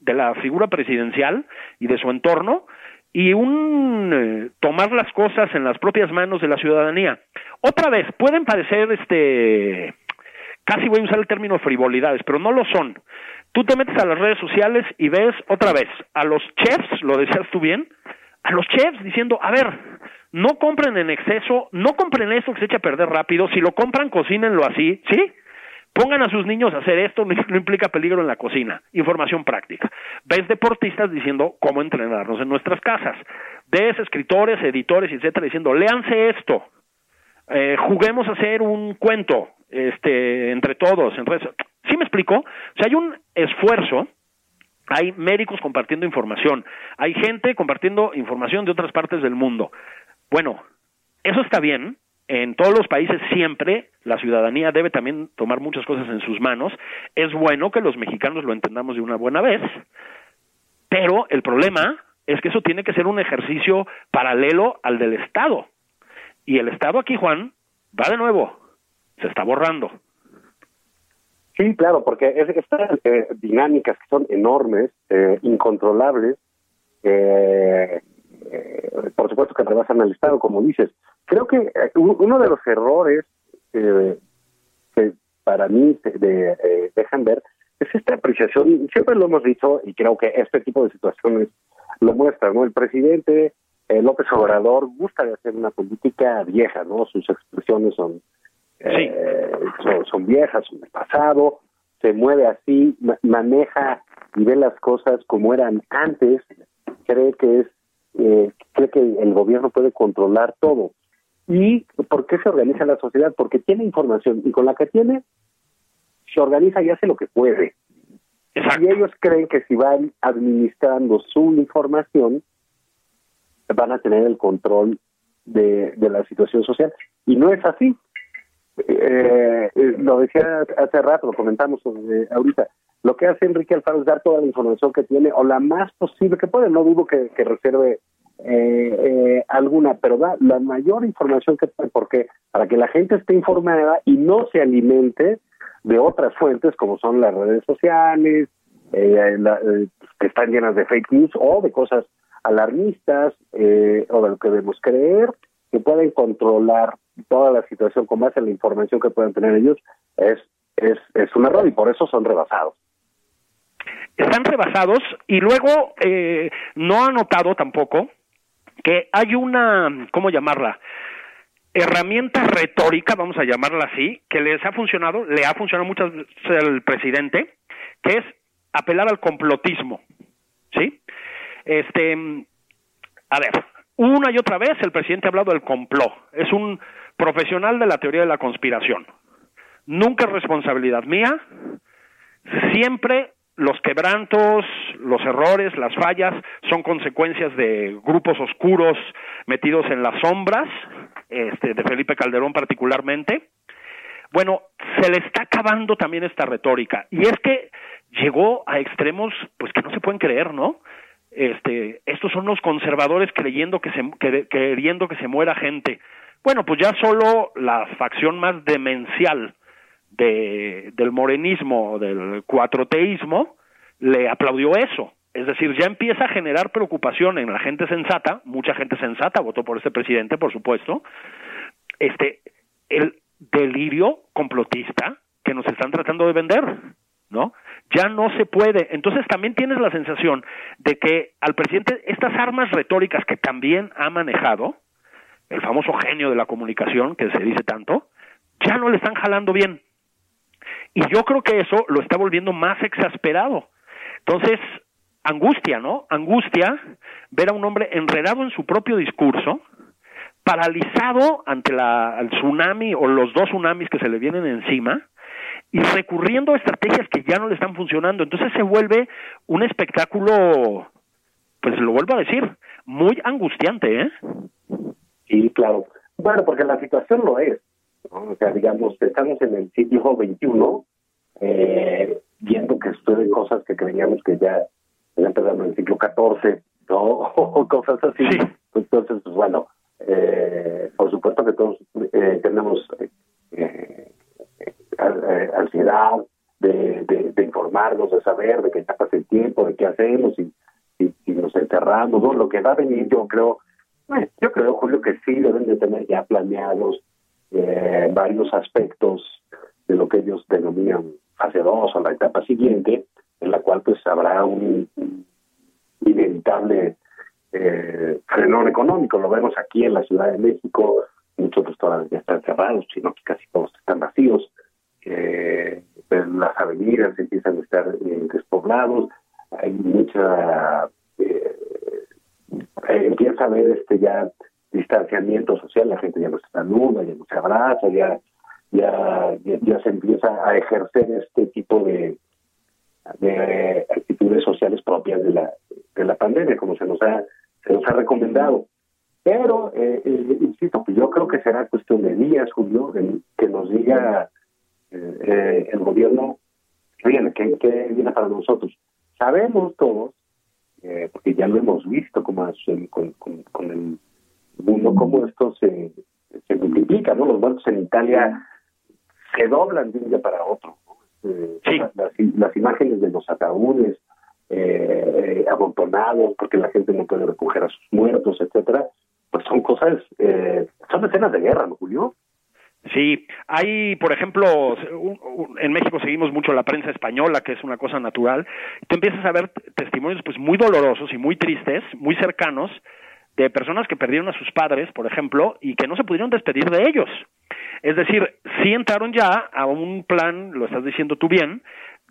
de la figura presidencial y de su entorno y un eh, tomar las cosas en las propias manos de la ciudadanía. Otra vez, pueden parecer este casi voy a usar el término frivolidades, pero no lo son. Tú te metes a las redes sociales y ves otra vez a los chefs, lo decías tú bien, a los chefs diciendo, a ver, no compren en exceso, no compren esto que se echa a perder rápido, si lo compran, cocínenlo así, ¿sí? Pongan a sus niños a hacer esto, no implica peligro en la cocina. Información práctica. Ves deportistas diciendo cómo entrenarnos en nuestras casas. Ves escritores, editores, etcétera, diciendo, léanse esto. Eh, juguemos a hacer un cuento este, entre todos. ¿Sí me explico? O sea, hay un esfuerzo, hay médicos compartiendo información, hay gente compartiendo información de otras partes del mundo. Bueno, eso está bien. En todos los países siempre la ciudadanía debe también tomar muchas cosas en sus manos. Es bueno que los mexicanos lo entendamos de una buena vez, pero el problema es que eso tiene que ser un ejercicio paralelo al del Estado. Y el Estado aquí, Juan, va de nuevo se está borrando. Sí, claro, porque es, estas eh, dinámicas que son enormes, eh, incontrolables, eh, por supuesto que rebasan al Estado, como dices. Creo que uno de los errores que para mí de, dejan ver es esta apreciación, siempre lo hemos dicho y creo que este tipo de situaciones lo muestra, ¿no? El presidente López Obrador gusta de hacer una política vieja, ¿no? Sus expresiones son eh, son, viejas, son del pasado, se mueve así, maneja y ve las cosas como eran antes, cree que es, eh, cree que el gobierno puede controlar todo. ¿Y por qué se organiza la sociedad? Porque tiene información y con la que tiene, se organiza y hace lo que puede. Y ellos creen que si van administrando su información, van a tener el control de, de la situación social. Y no es así. Eh, eh, lo decía hace rato, lo comentamos eh, ahorita, lo que hace Enrique Alfaro es dar toda la información que tiene o la más posible que puede, no dudo que, reserve eh, alguna, pero da la mayor información que puede, porque para que la gente esté informada y no se alimente de otras fuentes como son las redes sociales, que están llenas de fake news o de cosas alarmistas o de lo que debemos creer, que pueden controlar toda la situación con base en la información que pueden tener ellos es, es, es un error y por eso son rebasados. Están rebasados y luego eh, no ha notado tampoco que hay una, ¿cómo llamarla? herramienta retórica, vamos a llamarla así, que les ha funcionado, le ha funcionado muchas veces al presidente, que es apelar al complotismo, ¿sí? Este, a ver, una y otra vez el presidente ha hablado del complot. Es un profesional de la teoría de la conspiración. Nunca es responsabilidad mía. Siempre los quebrantos, los errores, las fallas son consecuencias de grupos oscuros metidos en las sombras, este, de Felipe Calderón particularmente. Bueno, se le está acabando también esta retórica. Y es que llegó a extremos, pues que no se pueden creer, ¿no? Este, estos son los conservadores creyendo que se, queriendo que se muera gente. Bueno, pues ya solo la facción más demencial de, del morenismo, del cuatroteísmo, le aplaudió eso. Es decir, ya empieza a generar preocupación en la gente sensata, mucha gente sensata votó por este presidente, por supuesto, este, el delirio complotista que nos están tratando de vender, ¿no? Ya no se puede. Entonces también tienes la sensación de que al presidente estas armas retóricas que también ha manejado, el famoso genio de la comunicación que se dice tanto, ya no le están jalando bien. Y yo creo que eso lo está volviendo más exasperado. Entonces, angustia, ¿no? Angustia ver a un hombre enredado en su propio discurso, paralizado ante la, el tsunami o los dos tsunamis que se le vienen encima y recurriendo a estrategias que ya no le están funcionando. Entonces se vuelve un espectáculo, pues lo vuelvo a decir, muy angustiante, ¿eh? Sí, claro. Bueno, porque la situación lo es. O sea, digamos, estamos en el siglo XXI, eh, viendo que suceden cosas que creíamos que ya empezando en el siglo XIV, ¿no? O cosas así. Entonces, pues bueno, eh, por supuesto que todos eh, tenemos eh, ansiedad de, de, informarnos, de saber de qué ya pasa el tiempo, de qué hacemos y, y, nos enterramos, ¿no? Lo que va a venir, yo creo, yo creo, Julio, que sí deben de tener ya planeados varios aspectos de lo que ellos denominan fase 2 o la etapa siguiente, en la cual pues habrá un inevitable eh, frenón económico. Lo vemos aquí en la Ciudad de México, muchos restaurantes están cerrados, sino que casi todos están vacíos. Eh, pues, las avenidas empiezan a estar eh, despoblados, hay mucha eh, empieza a haber este ya distanciamiento social, la gente ya no se saluda, ya no se abraza, ya ya, ya, se empieza a ejercer este tipo de, de actitudes sociales propias de la de la pandemia, como se nos ha se nos ha recomendado. Pero, eh, eh, insisto, pues yo creo que será cuestión de días, Julio, que nos diga eh, el gobierno, oigan, ¿qué, ¿qué, viene para nosotros? Sabemos todos, porque ya lo hemos visto como con, con, el mundo, cómo esto se, se multiplica, ¿no? Los muertos en Italia se doblan de un día para otro. Sí. Las, las, imágenes de los ataúdes, eh, amontonados porque la gente no puede recoger a sus muertos, etcétera, pues son cosas, eh, son escenas de guerra, ¿no, Julio? Sí, hay, por ejemplo, en México seguimos mucho la prensa española, que es una cosa natural. Tú empiezas a ver testimonios pues muy dolorosos y muy tristes, muy cercanos, de personas que perdieron a sus padres, por ejemplo, y que no se pudieron despedir de ellos. Es decir, sí entraron ya a un plan, lo estás diciendo tú bien,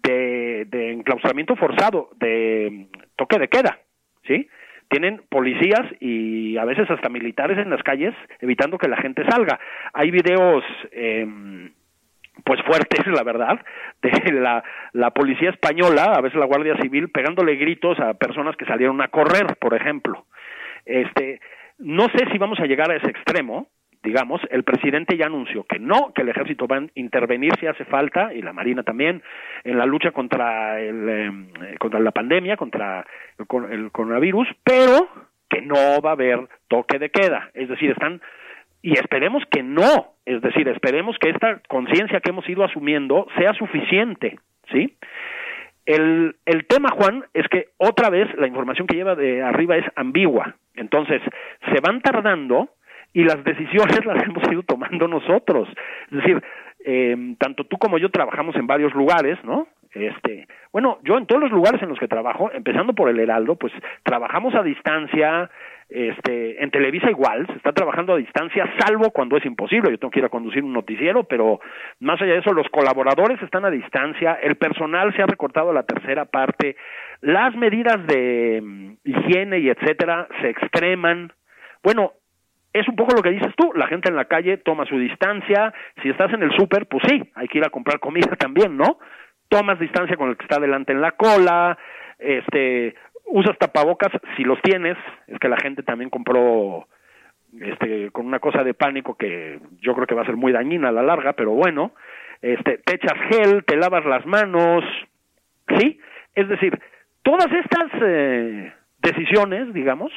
de, de enclaustramiento forzado, de toque de queda, ¿sí? Tienen policías y a veces hasta militares en las calles evitando que la gente salga. Hay videos eh, pues fuertes, la verdad, de la, la policía española, a veces la Guardia Civil, pegándole gritos a personas que salieron a correr, por ejemplo. Este, no sé si vamos a llegar a ese extremo, digamos, el presidente ya anunció que no, que el ejército va a intervenir si hace falta, y la Marina también, en la lucha contra, el, em, contra la pandemia, contra el, el coronavirus, pero que no va a haber toque de queda. Es decir, están y esperemos que no, es decir, esperemos que esta conciencia que hemos ido asumiendo sea suficiente, ¿sí? El, el tema, Juan, es que otra vez la información que lleva de arriba es ambigua. Entonces, se van tardando y las decisiones las hemos ido tomando nosotros. Es decir, eh, tanto tú como yo trabajamos en varios lugares, ¿no? Este, bueno, yo en todos los lugares en los que trabajo, empezando por el Heraldo, pues trabajamos a distancia, este, en Televisa igual, se está trabajando a distancia, salvo cuando es imposible, yo tengo que ir a conducir un noticiero, pero más allá de eso, los colaboradores están a distancia, el personal se ha recortado a la tercera parte, las medidas de mm, higiene y etcétera se extreman. Bueno, es un poco lo que dices tú, la gente en la calle toma su distancia, si estás en el súper, pues sí, hay que ir a comprar comida también, ¿no? Tomas distancia con el que está delante en la cola, este, usas tapabocas si los tienes, es que la gente también compró este, con una cosa de pánico que yo creo que va a ser muy dañina a la larga, pero bueno, este, te echas gel, te lavas las manos, ¿sí? Es decir, todas estas eh, decisiones, digamos,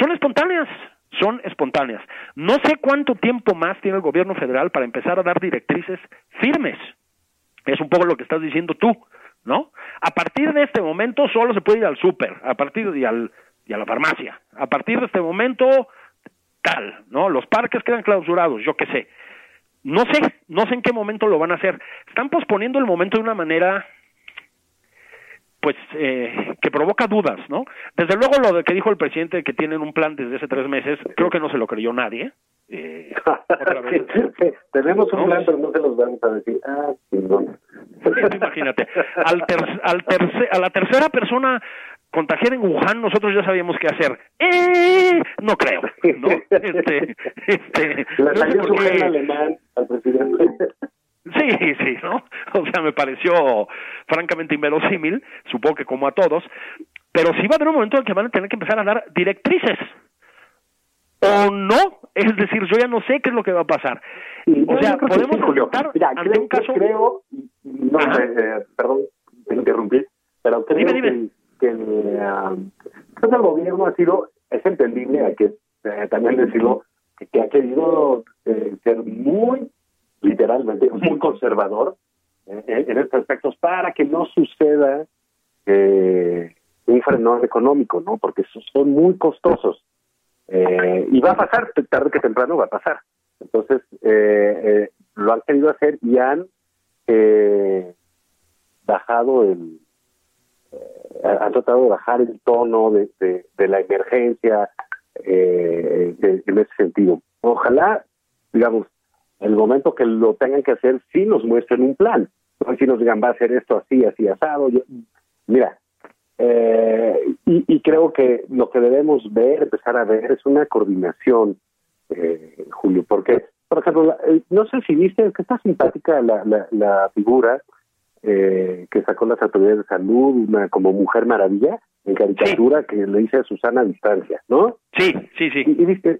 son espontáneas, son espontáneas. No sé cuánto tiempo más tiene el gobierno federal para empezar a dar directrices firmes. Es un poco lo que estás diciendo tú, ¿no? A partir de este momento solo se puede ir al súper, a partir de al y a la farmacia. A partir de este momento tal, ¿no? Los parques quedan clausurados, yo qué sé. No sé, no sé en qué momento lo van a hacer. Están posponiendo el momento de una manera pues eh, que provoca dudas, ¿no? Desde luego lo de que dijo el presidente que tienen un plan desde hace tres meses, creo que no se lo creyó nadie. Eh, tenemos un plan, pero no se los vamos a decir. Ah, Imagínate, al, al a la tercera persona contagiar en Wuhan nosotros ya sabíamos qué hacer. ¡Eh! No creo, ¿no? Este, este, no alemán al presidente. Sí, sí, ¿no? O sea, me pareció francamente inverosímil, supongo que como a todos, pero sí va a haber un momento en que van a tener que empezar a dar directrices. O no, es decir, yo ya no sé qué es lo que va a pasar. o sea, podemos estar ante creo, un caso... Creo, no, eh, perdón, te interrumpí, pero creo que, que uh, el gobierno ha sido, es entendible, hay que eh, también decirlo, que, ha querido eh, ser muy literalmente muy conservador eh, en estos aspectos para que no suceda eh, un frenón económico, ¿no? Porque son muy costosos. Eh, y va a pasar, tarde que temprano va a pasar. Entonces, eh, lo han querido hacer y han bajado el, han tratado de bajar el tono de, de, la emergencia en ese sentido. Ojalá, digamos, el momento que lo tengan que hacer, sí nos muestren un plan. No si nos digan, va a hacer esto así, así, asado. mira, eh, y, creo que lo que debemos ver, empezar a ver, es una coordinación, eh, Julio, porque, por ejemplo, eh, no sé si viste, que está simpática la, la, la figura eh, que sacó las autoridades de salud, una como mujer maravilla, en caricatura que le dice a Susana a distancia, ¿no? Sí, sí, sí. Y, dice,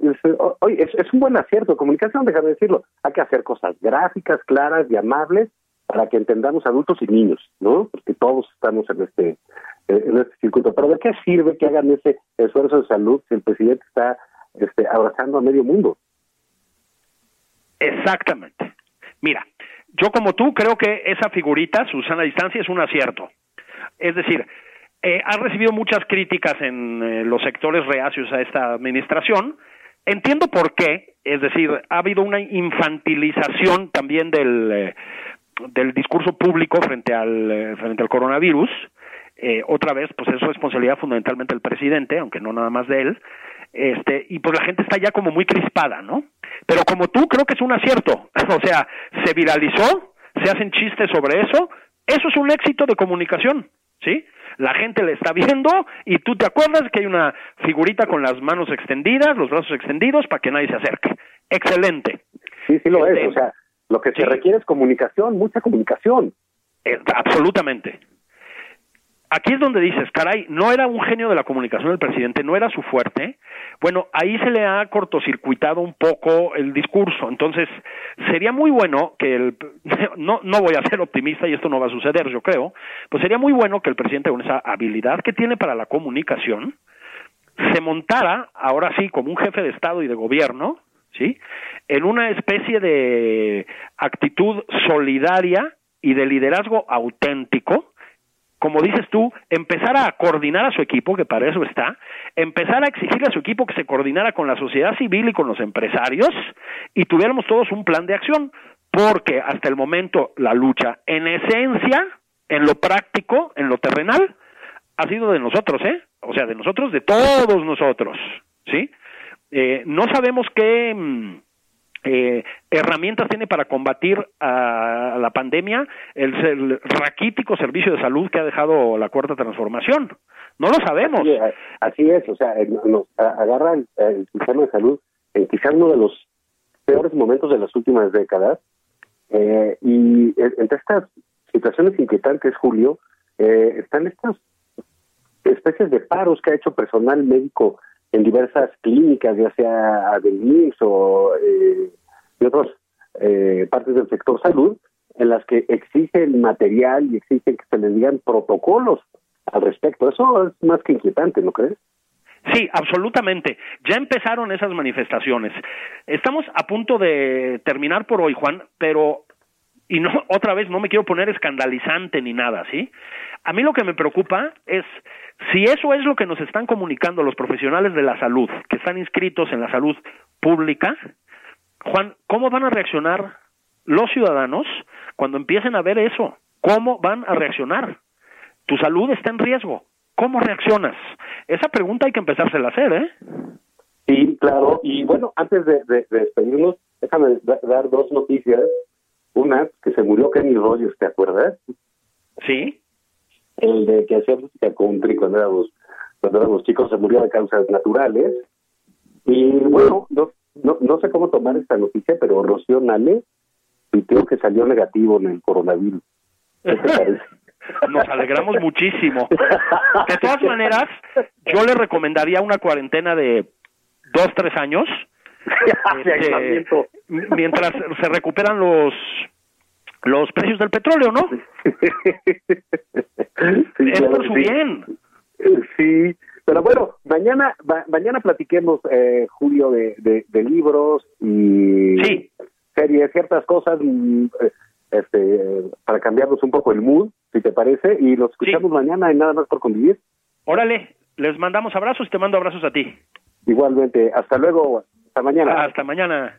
oye, es, un buen acierto, comunicación, déjame decirlo, hay que hacer cosas gráficas, claras y amables para que entendamos adultos y niños, ¿no? Porque todos estamos en este eh, en este circuito. Pero ¿de qué sirve que hagan ese esfuerzo de salud si el presidente está este, abrazando a medio mundo? Exactamente. Mira, yo como tú creo que esa figurita, Susana distancia, es un acierto. Es decir, eh, ha recibido muchas críticas en eh, los sectores reacios a esta administración. Entiendo por qué, es decir, ha habido una infantilización también del, eh, del discurso público frente al, frente al coronavirus. otra vez, pues es responsabilidad fundamentalmente del presidente, aunque no nada más de él. Este, y pues la gente está ya como muy crispada, ¿no? Pero como tú, creo que es un acierto. o sea, se viralizó, se hacen chistes sobre eso. Eso es un éxito de comunicación, ¿sí? la gente le está viendo y tú te acuerdas que hay una figurita con las manos extendidas, los brazos extendidos para que nadie se acerque. Excelente. Sí, sí lo es, o sea, lo que se requiere es comunicación, mucha comunicación. Eh, absolutamente aquí es donde dices, caray, no era un genio de la comunicación el presidente, no era su fuerte. Bueno, ahí se le ha cortocircuitado un poco el discurso. Entonces, sería muy bueno que el, no, no voy a ser optimista y esto no va a suceder, yo creo, pues sería muy bueno que el presidente con esa habilidad que tiene para la comunicación, se montara, ahora sí, como un jefe de Estado y de gobierno, ¿sí? En una especie de actitud solidaria y de liderazgo auténtico, como dices tú, empezar a coordinar a su equipo, que para eso está, empezar a exigirle a su equipo que se coordinara con la sociedad civil y con los empresarios y tuviéramos todos un plan de acción, porque hasta el momento la lucha, en esencia, en lo práctico, en lo terrenal, ha sido de nosotros, ¿eh? O sea, de nosotros, de todos nosotros, ¿sí? Eh, no sabemos qué mm, eh, herramientas tiene para combatir a la pandemia el, raquítico servicio de salud que ha dejado la cuarta transformación. No lo sabemos. Así, es, o sea, nos agarran el sistema de salud en quizás uno de los peores momentos de las últimas décadas. Eh, y entre estas situaciones inquietantes, Julio, eh, están estas especies de paros que ha hecho personal médico en diversas clínicas, ya sea del MIMS o eh, de otras eh, partes del sector salud, en las que exigen material y exigen que se les digan protocolos al respecto. Eso es más que inquietante, ¿no crees? Sí, absolutamente. Ya empezaron esas manifestaciones. Estamos a punto de terminar por hoy, Juan, pero y no otra vez no me quiero poner escandalizante ni nada, ¿sí? A mí lo que me preocupa es si eso es lo que nos están comunicando los profesionales de la salud, que están inscritos en la salud pública, Juan, ¿cómo van a reaccionar los ciudadanos cuando empiecen a ver eso? ¿Cómo van a reaccionar? Tu salud está en riesgo. ¿Cómo reaccionas? Esa pregunta hay que empezársela a hacer, ¿eh? Sí, claro. Y bueno, antes de, despedirnos, déjame dar dos noticias. Una, que se murió Kenny Rogers, ¿te acuerdas? Sí. El de que hacía música country cuando éramos, cuando éramos chicos, se murió de causas naturales. Y bueno, no, no, no sé cómo tomar esta noticia, pero Rocío Nale creo que salió negativo en el coronavirus. ¿Qué te parece? Nos alegramos muchísimo. De todas maneras, yo le recomendaría una cuarentena de dos, tres años. Este, mientras se recuperan los los precios del petróleo, ¿no? es por su bien. Sí, pero bueno, mañana mañana platiquemos, eh, Julio, de, de, libros y sí. series, ciertas cosas. Eh, este, para cambiarnos un poco el mood, si te parece, y los escuchamos mañana en Nada más por convivir. Órale, les mandamos abrazos y te mando abrazos a ti. Igualmente, hasta luego, hasta mañana. Hasta mañana.